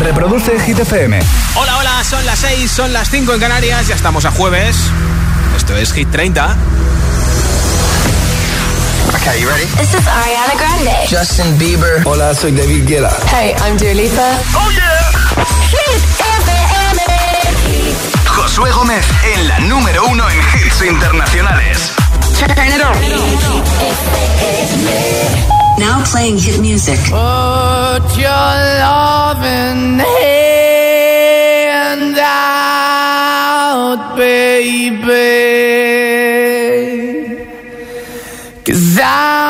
Reproduce Hit FM. Hola, hola, son las 6, son las 5 en Canarias, ya estamos a jueves. Esto es Hit 30. Okay, you ready? This is Ariana Grande. Justin Bieber. Hola, soy David Guetta. Hey, I'm Dua Lipa. Oh yeah. Hit FM. Josué Gómez en la número uno en hits internacionales. Turn it on. Now playing hit music. Put your loving hand out, baby. Cause I'm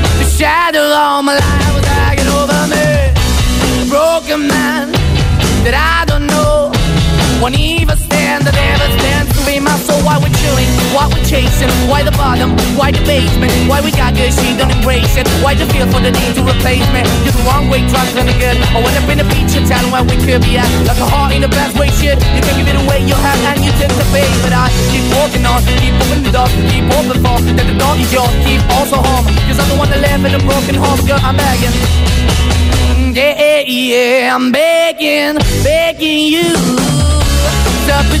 Shadow all my life was hanging over me. Broken man that I don't know. Won't even stand, I never stand to Why we're chilling, why we're chasing, why the bottom, why the basement, why we got good, she don't embrace it. Why the feel for the need to replace me? You're the wrong way, trying to good. I went up in a feature town where we could be at. Like a heart in the best way, shit. You can give it away, you have, and you tend to pay. But I keep walking on, keep moving the door, keep open for that the dog is yours, keep also home. Cause I'm the one that live in a broken home, girl, I'm begging. Yeah, yeah, yeah, I'm begging, begging you Stop your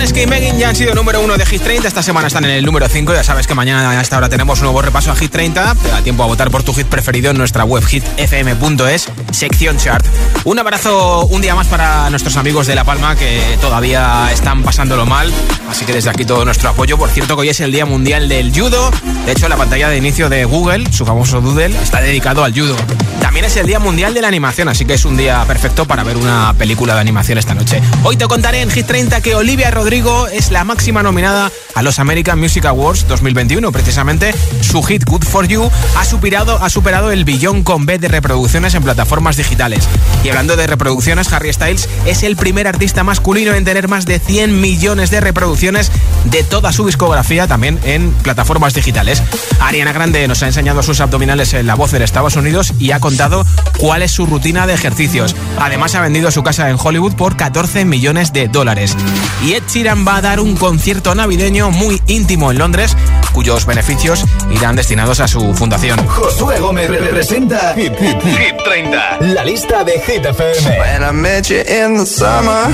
Moneskin y Megan ya han sido número uno de Hit 30. Esta semana están en el número 5. Ya sabes que mañana a esta hora tenemos un nuevo repaso a Hit 30. Te da tiempo a votar por tu hit preferido en nuestra web hitfm.es, sección chart. Un abrazo un día más para nuestros amigos de La Palma que todavía están pasándolo mal. Así que desde aquí todo nuestro apoyo. Por cierto, que hoy es el Día Mundial del Judo. De hecho, la pantalla de inicio de Google, su famoso Doodle, está dedicado al judo. También es el Día Mundial de la Animación, así que es un día perfecto para ver una película de animación esta noche. Hoy te contaré en Hit 30 que Olivia Rodrigo es la máxima nominada a los American Music Awards 2021. Precisamente su hit Good For You ha superado, ha superado el billón con B de reproducciones en plataformas digitales. Y hablando de reproducciones, Harry Styles es el primer artista masculino en tener más de 100 millones de reproducciones de toda su discografía también en plataformas digitales. Ariana Grande nos ha enseñado sus abdominales en la voz de Estados Unidos y ha contado cuál es su rutina de ejercicios. Además ha vendido su casa en Hollywood por 14 millones de dólares. Y Sheeran va a dar un concierto navideño muy íntimo en Londres cuyos beneficios irán destinados a su fundación. Josué Gómez representa Hit, Hit, Hit 30. La lista de Hit FM. When I met you in the summer,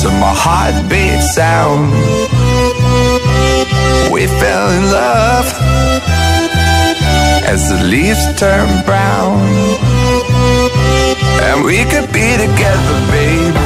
to my heartbeat sound, we fell in love as the leaves turn brown. And we could be together, baby,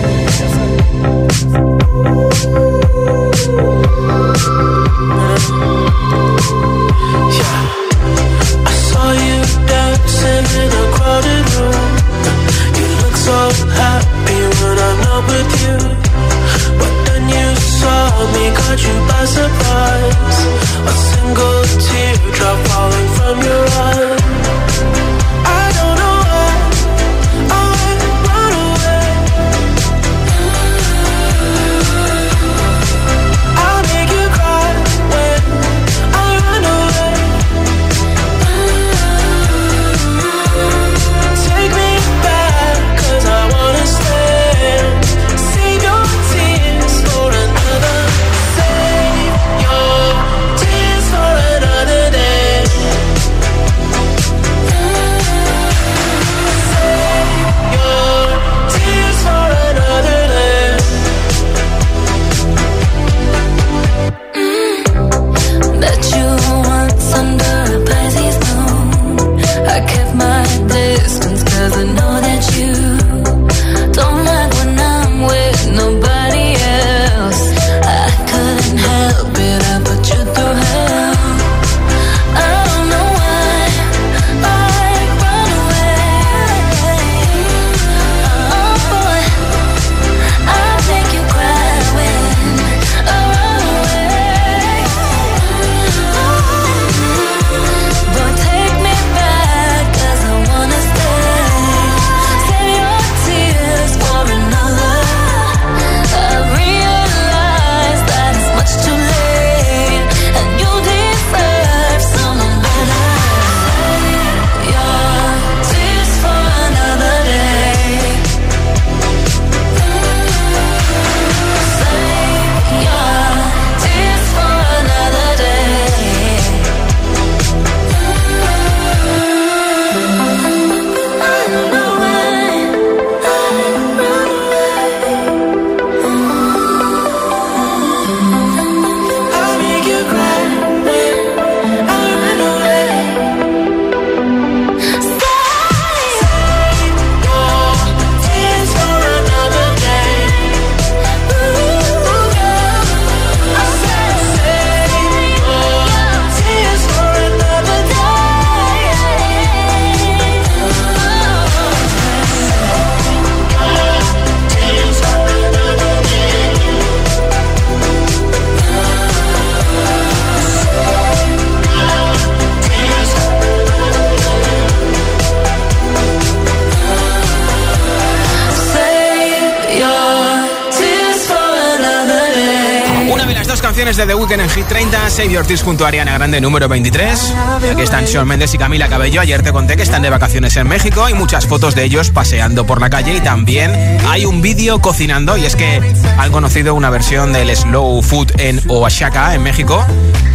Versiones de The Weeknd en Hit 30, Save Your Tears junto a Ariana Grande número 23. Aquí están Sean Mendes y Camila Cabello. Ayer te conté que están de vacaciones en México. Hay muchas fotos de ellos paseando por la calle y también hay un vídeo cocinando. Y es que han conocido una versión del slow food en Oaxaca, en México.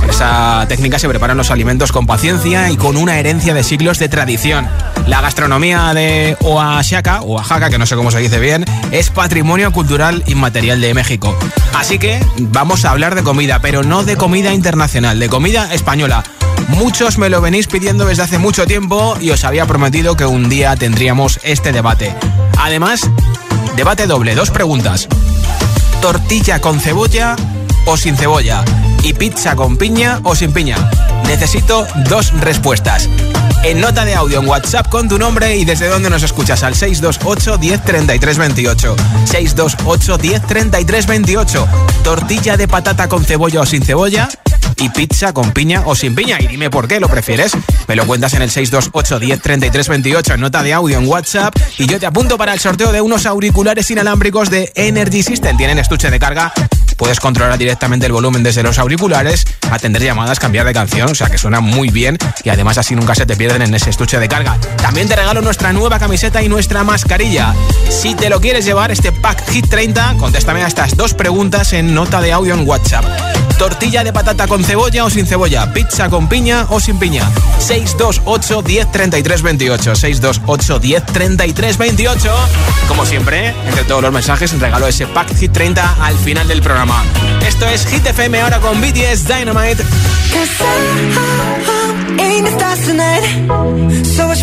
Esa técnica se preparan los alimentos con paciencia y con una herencia de siglos de tradición. La gastronomía de Oaxaca, Oaxaca, que no sé cómo se dice bien, es patrimonio cultural inmaterial de México. Así que vamos a hablar de comida, pero no de comida internacional, de comida española. Muchos me lo venís pidiendo desde hace mucho tiempo y os había prometido que un día tendríamos este debate. Además, debate doble, dos preguntas. ¿Tortilla con cebolla o sin cebolla? ¿Y pizza con piña o sin piña? Necesito dos respuestas. En nota de audio en WhatsApp con tu nombre y desde dónde nos escuchas al 628 10 33 28. 628 10 33 28. Tortilla de patata con cebolla o sin cebolla y pizza con piña o sin piña. Y dime por qué lo prefieres. Me lo cuentas en el 628 10 33 28 en nota de audio en WhatsApp y yo te apunto para el sorteo de unos auriculares inalámbricos de Energy System. Tienen estuche de carga puedes controlar directamente el volumen desde los auriculares, atender llamadas, cambiar de canción, o sea que suena muy bien y además así nunca se te pierden en ese estuche de carga. También te regalo nuestra nueva camiseta y nuestra mascarilla. Si te lo quieres llevar, este pack Hit 30, contéstame a estas dos preguntas en nota de audio en WhatsApp. Tortilla de patata con cebolla o sin cebolla, pizza con piña o sin piña. 628 10 33 28. 628 10 33 28. Como siempre, entre todos los mensajes, regalo ese pack Hit 30 al final del programa. Esto es Hit FM ahora con BTS Dynamite. Shoes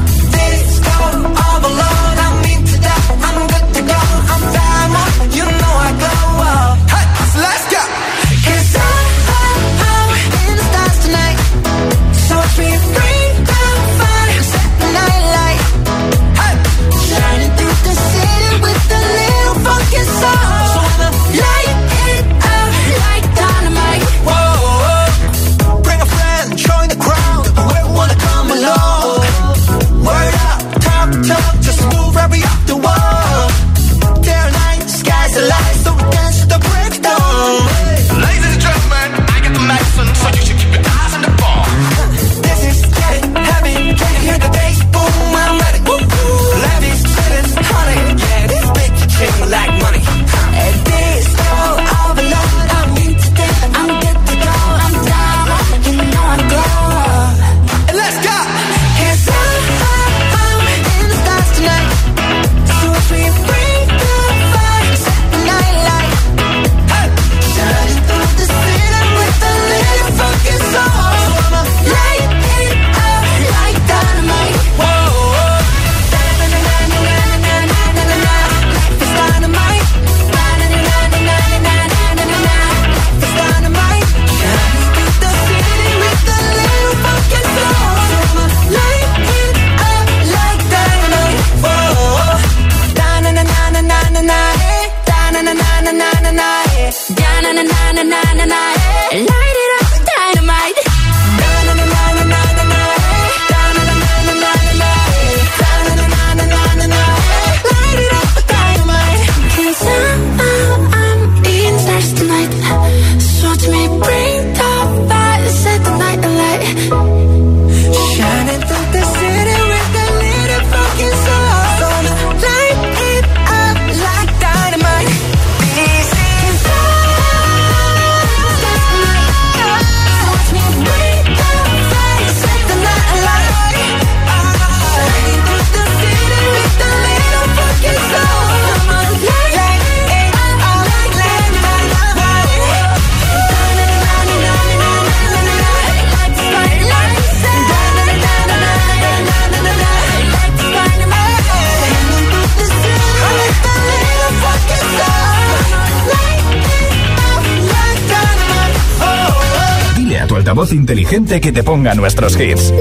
altavoz inteligente que te ponga nuestros hits.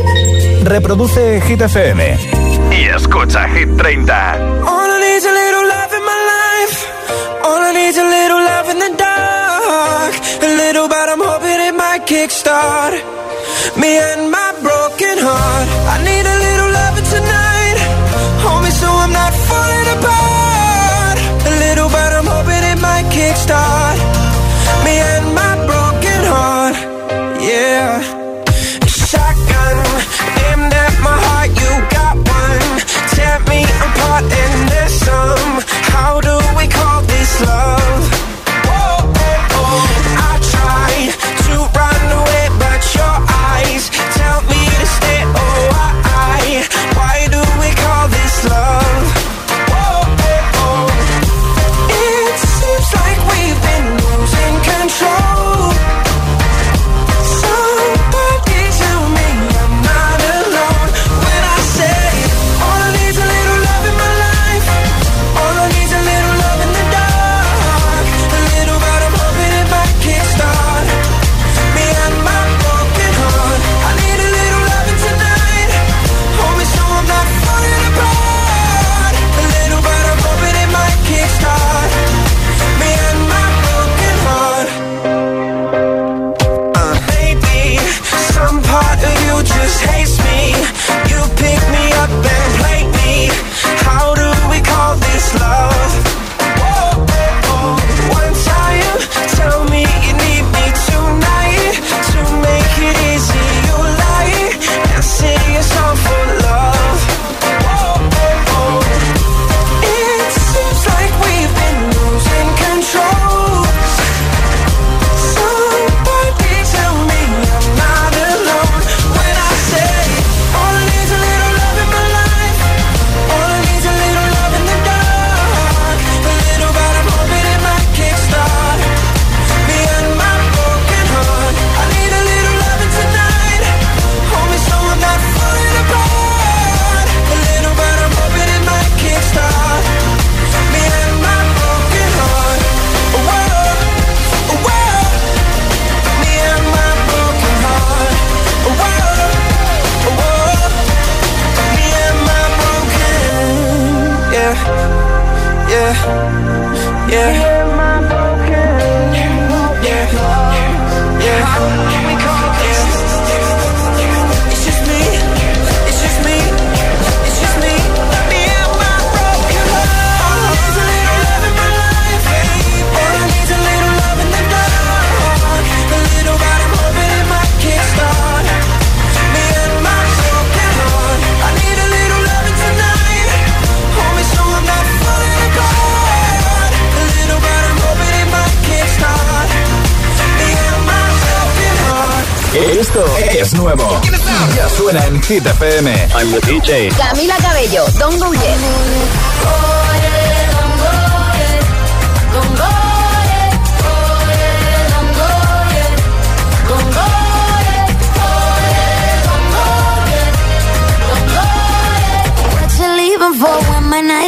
Reproduce Hit FM y escucha Hit 30. All I need a little love in my life. All I need a little love in the dark. A little, but I'm hoping it might kickstart me and my broken heart. I need a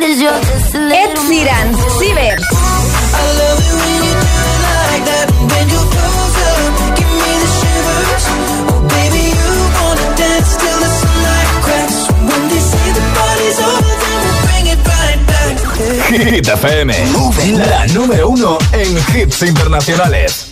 Ed Sheeran, Ciber. Hit FM, la número uno en hits internacionales.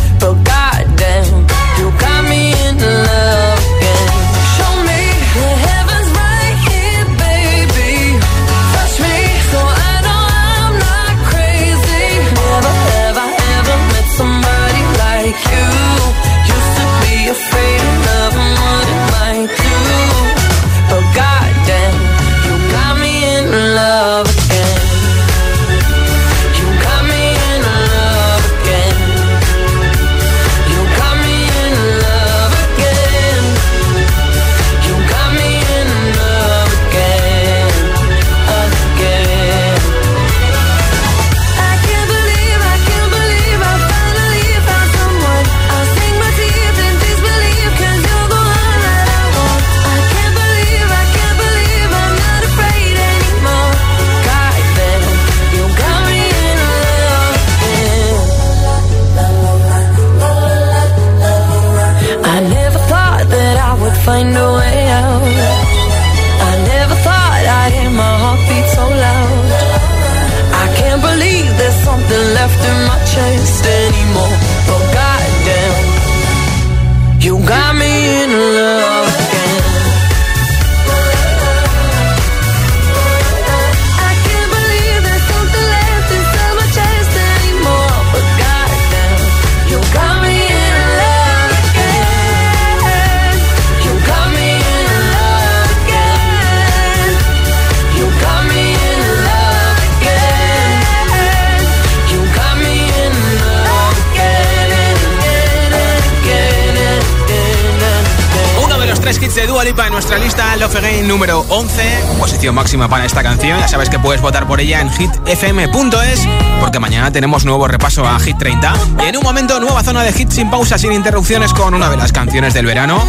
Hits de Dua Lipa en nuestra lista, Love Again número 11, posición máxima para esta canción. Ya sabes que puedes votar por ella en hitfm.es, porque mañana tenemos nuevo repaso a Hit 30. Y en un momento, nueva zona de hits sin pausa, sin interrupciones, con una de las canciones del verano.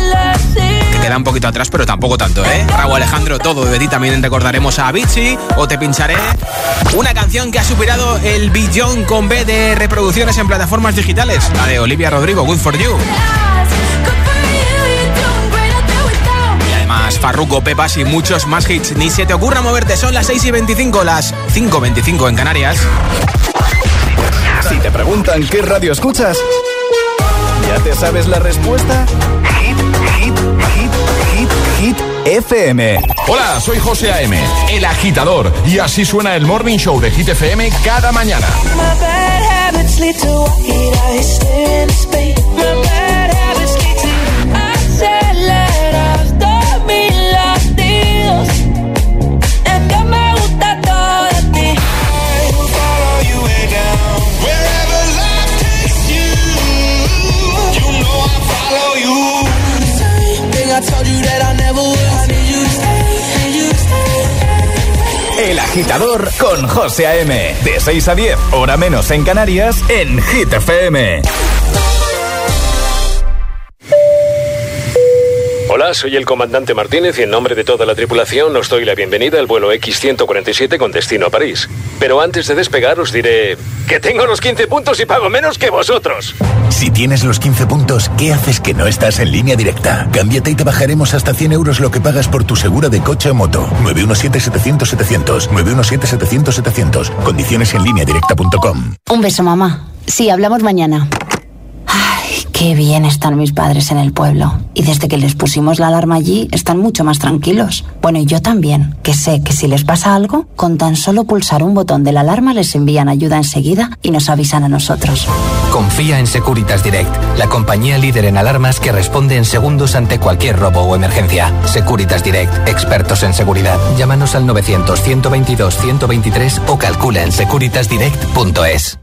Que queda un poquito atrás, pero tampoco tanto, ¿eh? Raúl Alejandro, todo de ti también recordaremos a Avicii o te pincharé. Una canción que ha superado el billón con B de reproducciones en plataformas digitales, la de Olivia Rodrigo, Good for You. Además, Farruko, Pepas y muchos más hits. Ni se te ocurra moverte, son las 6 y 25, las 5.25 en Canarias. Si te preguntan qué radio escuchas, ¿ya te sabes la respuesta? Hit, hit, hit, hit, hit, FM. Hola, soy José A.M., el agitador, y así suena el Morning Show de Hit FM cada mañana. My bad agitador con José A.M. De 6 a 10, hora menos en Canarias, en Hit FM. Hola, soy el comandante Martínez y en nombre de toda la tripulación os doy la bienvenida al vuelo X-147 con destino a París. Pero antes de despegar os diré que tengo los 15 puntos y pago menos que vosotros. Si tienes los 15 puntos, ¿qué haces que no estás en línea directa? Cámbiate y te bajaremos hasta 100 euros lo que pagas por tu segura de coche o moto. 917-700-700. 917-700-700. Condiciones en línea directa.com. Un beso, mamá. Sí, hablamos mañana. Qué bien están mis padres en el pueblo. Y desde que les pusimos la alarma allí, están mucho más tranquilos. Bueno, y yo también, que sé que si les pasa algo, con tan solo pulsar un botón de la alarma les envían ayuda enseguida y nos avisan a nosotros. Confía en Securitas Direct, la compañía líder en alarmas que responde en segundos ante cualquier robo o emergencia. Securitas Direct, expertos en seguridad. Llámanos al 900-122-123 o calcula en securitasdirect.es.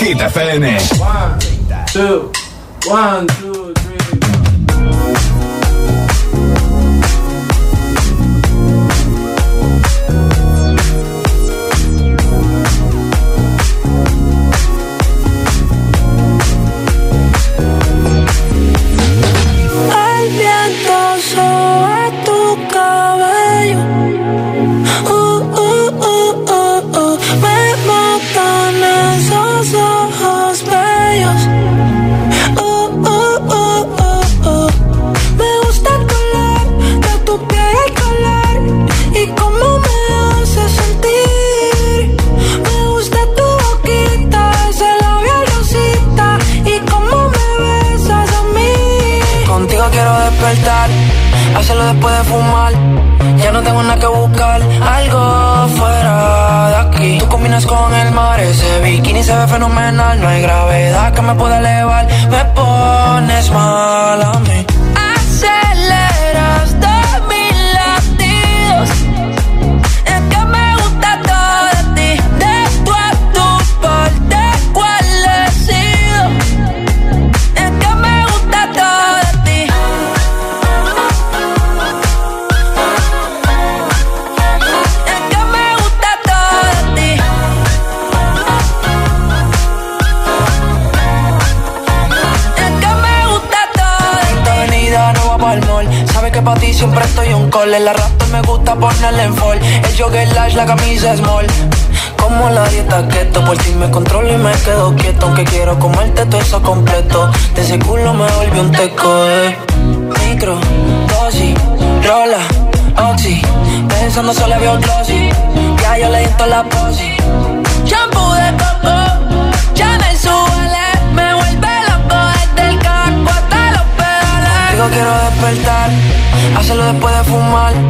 Hit FM. One, two, three. La camisa small. Como la dieta keto, por ti me controlo y me quedo quieto. Aunque quiero comerte todo eso completo. De ese culo me volví un teco, eh. Micro, dosis, rola, oxi. Pensando solo veo glossy. Ya yo le di toda la posi. Shampoo de coco, Chanel suele, me vuelve loco desde el casco hasta los pedales. Digo quiero despertar, hacerlo después de fumar.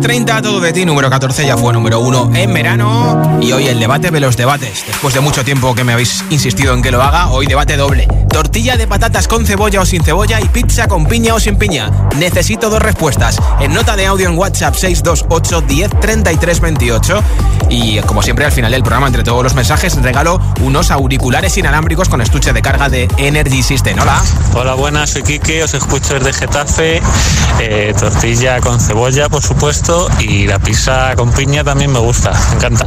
30, Todo de ti, número 14, ya fue número 1 en verano. Y hoy el debate de los debates. Después de mucho tiempo que me habéis insistido en que lo haga, hoy debate doble. Tortilla de patatas con cebolla o sin cebolla y pizza con piña o sin piña. Necesito dos respuestas. En nota de audio en WhatsApp 628 10 33 28. Y como siempre, al final del programa, entre todos los mensajes, regalo unos auriculares inalámbricos con estuche de carga de Energy System. Hola. Hola, buenas, soy Kike, os escucho desde Getafe. Eh, tortilla con cebolla, por supuesto, y la pizza con piña también me gusta, me encanta.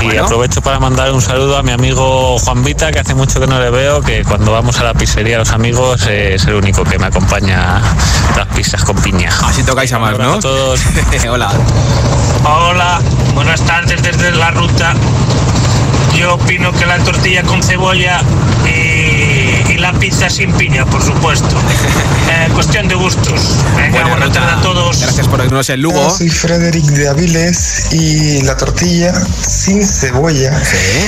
Y Bueno. aprovecho para mandar un saludo a mi amigo Juan Vita, que hace mucho que no le veo, que cuando vamos a la pizzería los amigos eh, es el único que me acompaña las pizzas con piña. Así tocáis a más, ¿no? A todos. Hola. Hola, buenas tardes desde la ruta. Yo opino que la tortilla con cebolla y la pizza sin piña, por supuesto. Eh, cuestión de gustos. Venga, buena tarde a todos. Gracias por oírnos el Lugo. Soy Frederick de Aviles y la tortilla sin cebolla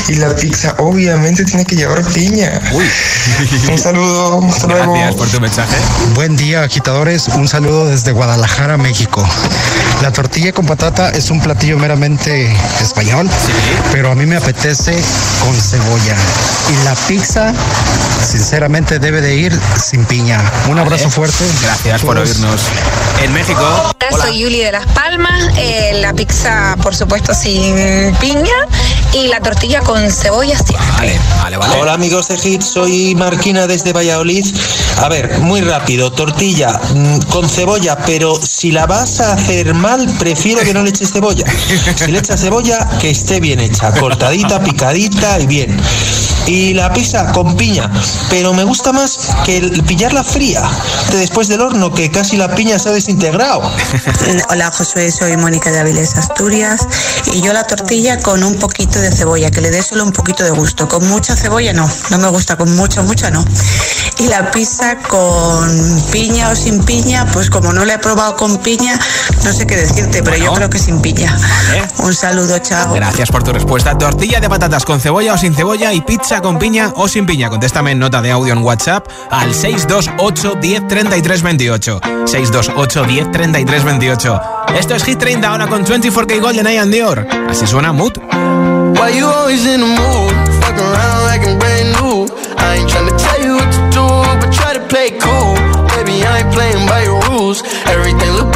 y la pizza obviamente tiene que llevar piña. Un saludo, hasta luego. Gracias por tu mensaje. Buen día, agitadores. Un saludo desde Guadalajara, México. La tortilla con patata es un platillo meramente español, pero a mí me apetece con cebolla. Y la pizza, sinceramente, debe de ir sin piña. Un abrazo fuerte. Gracias por oírnos. En México. Hola, soy Yuli de Las Palmas. Eh, la pizza, por supuesto, sin piña. y la tortilla con cebolla siempre. Vale, vale, Hola amigos de Hit, soy Marquina desde Valladolid. A ver, muy rápido, tortilla mm, con cebolla, pero si la vas a hacer mal, prefiero que no le eches cebolla. Si le echas cebolla, que esté bien hecha, cortadita, picadita y bien. Y la pizza con piña, pero me gusta más que el pillarla fría, de después del horno, que casi la piña se ha desintegrado. Hola Josué, soy Mónica de Avilés, Asturias. Y yo la tortilla con un poquito de cebolla, que le dé solo un poquito de gusto. Con mucha cebolla no, no me gusta, con mucho, mucha no. Y la pizza con piña o sin piña, pues como no la he probado con piña, no sé qué decirte, pero yo creo que sin piña. Un saludo, chao. Gracias por tu respuesta. Tortilla de patatas con cebolla o sin cebolla y pizza con piña o sin piña. Contéstame en nota de audio en WhatsApp al 628 10 33 28. 628 10 33 28. Esto es Hit 30 ahora con 24K Golden Eye and Dior. Así suena Mood. Why you always in the mood? Fuck around like I'm brand new. I ain't tryna tell you what to do, but try to play cool. Baby, I ain't playing by your rules. Everything look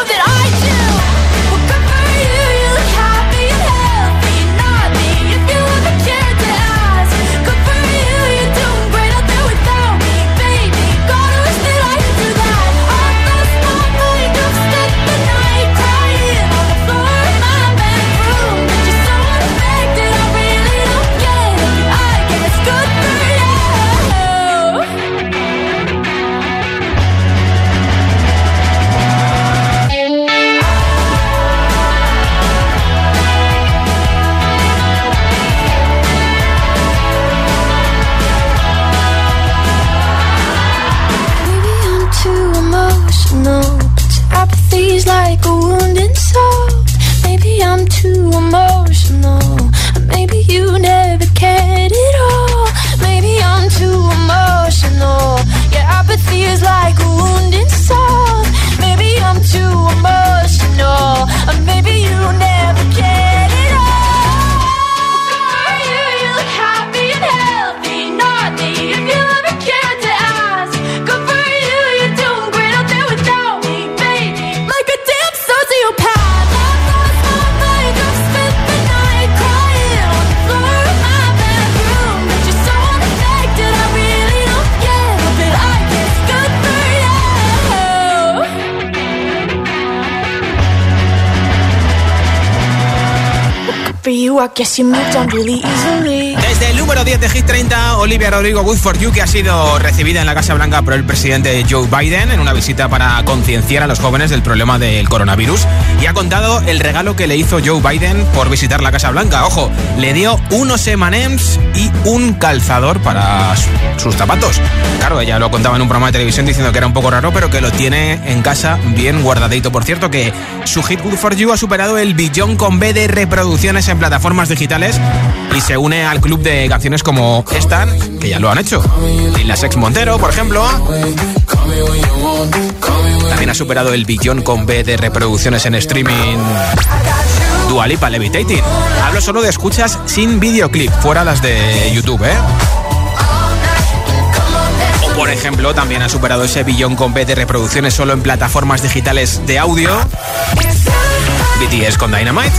Rodrigo Good for You, que ha sido recibida en la Casa Blanca por el presidente Joe Biden en una visita para concienciar a los jóvenes del problema del coronavirus y ha contado el regalo que le hizo Joe Biden por visitar la Casa Blanca. Ojo, le dio unos M&M's y un calzador para sus zapatos. Claro, ella lo contaba en un programa de televisión diciendo que era un poco raro, pero que lo tiene en casa bien guardadito. Por cierto, que su hit Good for You ha superado el billón con B de reproducciones en plataformas digitales y se une al club de canciones como esta, que ya lo han hecho. La Sex Montero, por ejemplo. También ha superado el billón con B de reproducciones en streaming. Dua Lipa Levitating. Hablo solo de escuchas sin videoclip, fuera las de YouTube, ¿eh? O por ejemplo, también ha superado ese billón con B de reproducciones solo en plataformas digitales de audio. BTS con Dynamite.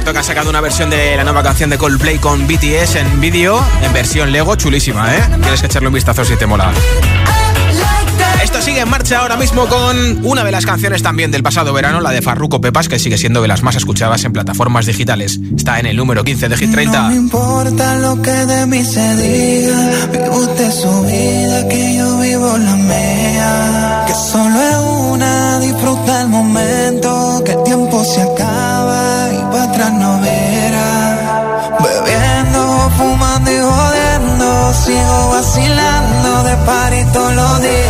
Cierto que ha sacado una versión de la nueva canción de Coldplay con BTS en vídeo, en versión Lego, chulísima, ¿eh? Tienes que echarle un vistazo si te mola. Esto sigue en marcha ahora mismo con una de las canciones también del pasado verano, la de Farruko Pepas, que sigue siendo de las más escuchadas en plataformas digitales. Está en el número 15 de Hit 30. No importa lo que de mí se diga. Vive usted su vida, que yo vivo la mía. Que solo es una, disfruta el momento. Que tiempo se acaba y. Bebiendo, fumando y jodiendo. Sigo vacilando de party todos los días.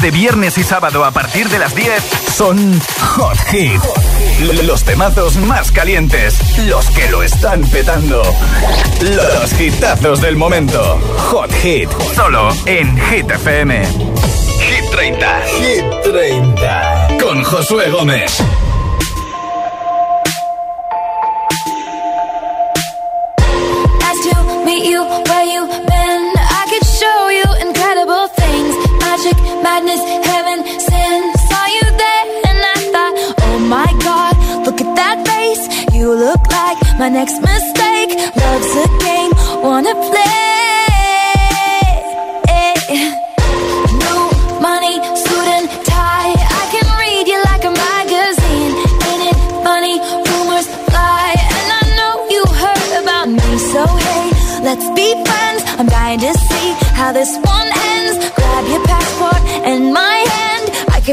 de viernes y sábado a partir de las 10 son Hot Hit. Los temazos más calientes, los que lo están petando. Los hitazos del momento. Hot Hit, solo en Hit FM. Hit 30. Hit 30. Con Josué Gómez.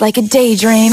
like a daydream.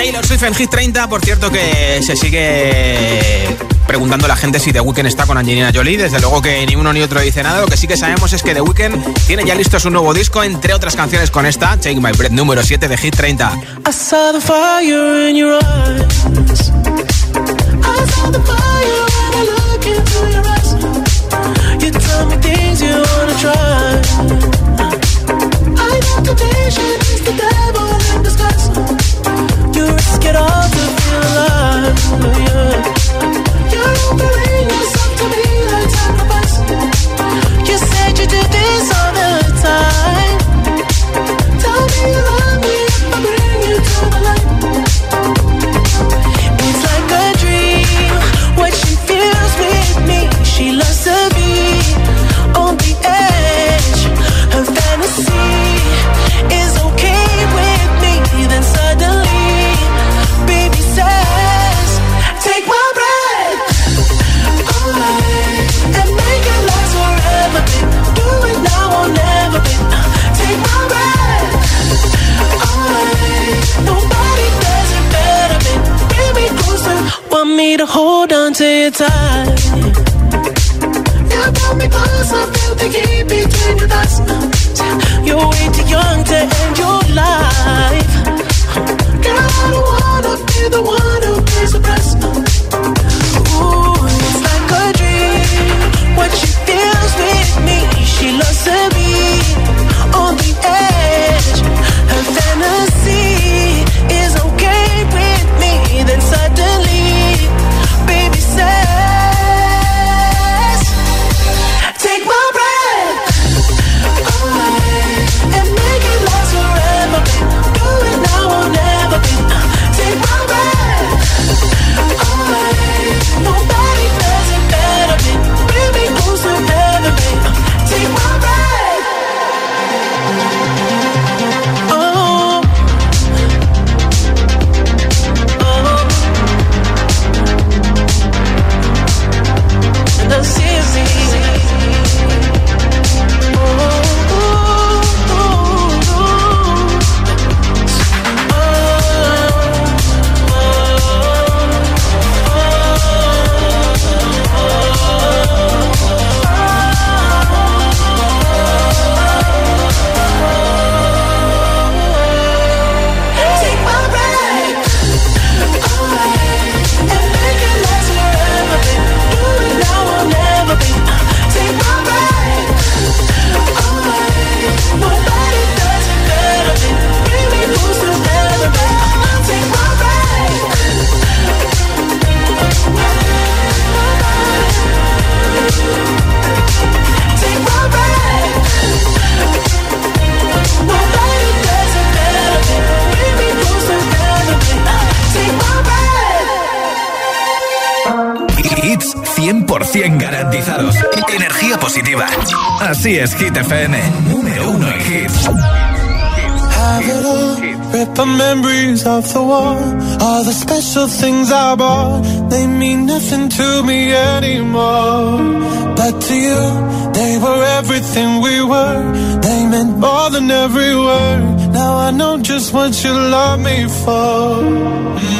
Taylor Swift en Hit 30. Por cierto, que se sigue preguntando a la gente si The Weeknd está con Angelina Jolie. Desde luego que ni uno ni otro dice nada. Lo que sí que sabemos es que The Weeknd tiene ya listo su nuevo disco, entre otras canciones con esta, Take My Breath número 7 de Hit 30. to your time. You pull me close, I feel the heat between your thighs. You're way too young to end your life. Girl, I don't wanna be the one Así es, Hit FM. Número uno en hits. have it all. Rip the memories of the war. All the special things I bought, they mean nothing to me anymore. But to you, they were everything we were. They meant more than every word. Now I know just what you love me for.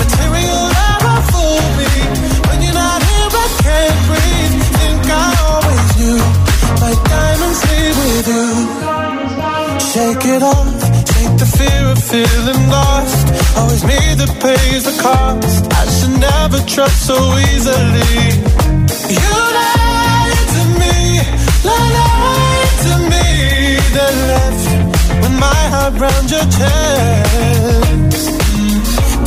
Material never fool me. When you're not here, I can't breathe. Think I always knew. My diamonds with you. Shake it off. Take the fear of feeling lost. Always the cost. I should never trust so easily. You lied to me, lied to me, then left my heart your chest.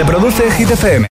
Reproduce Hit FM.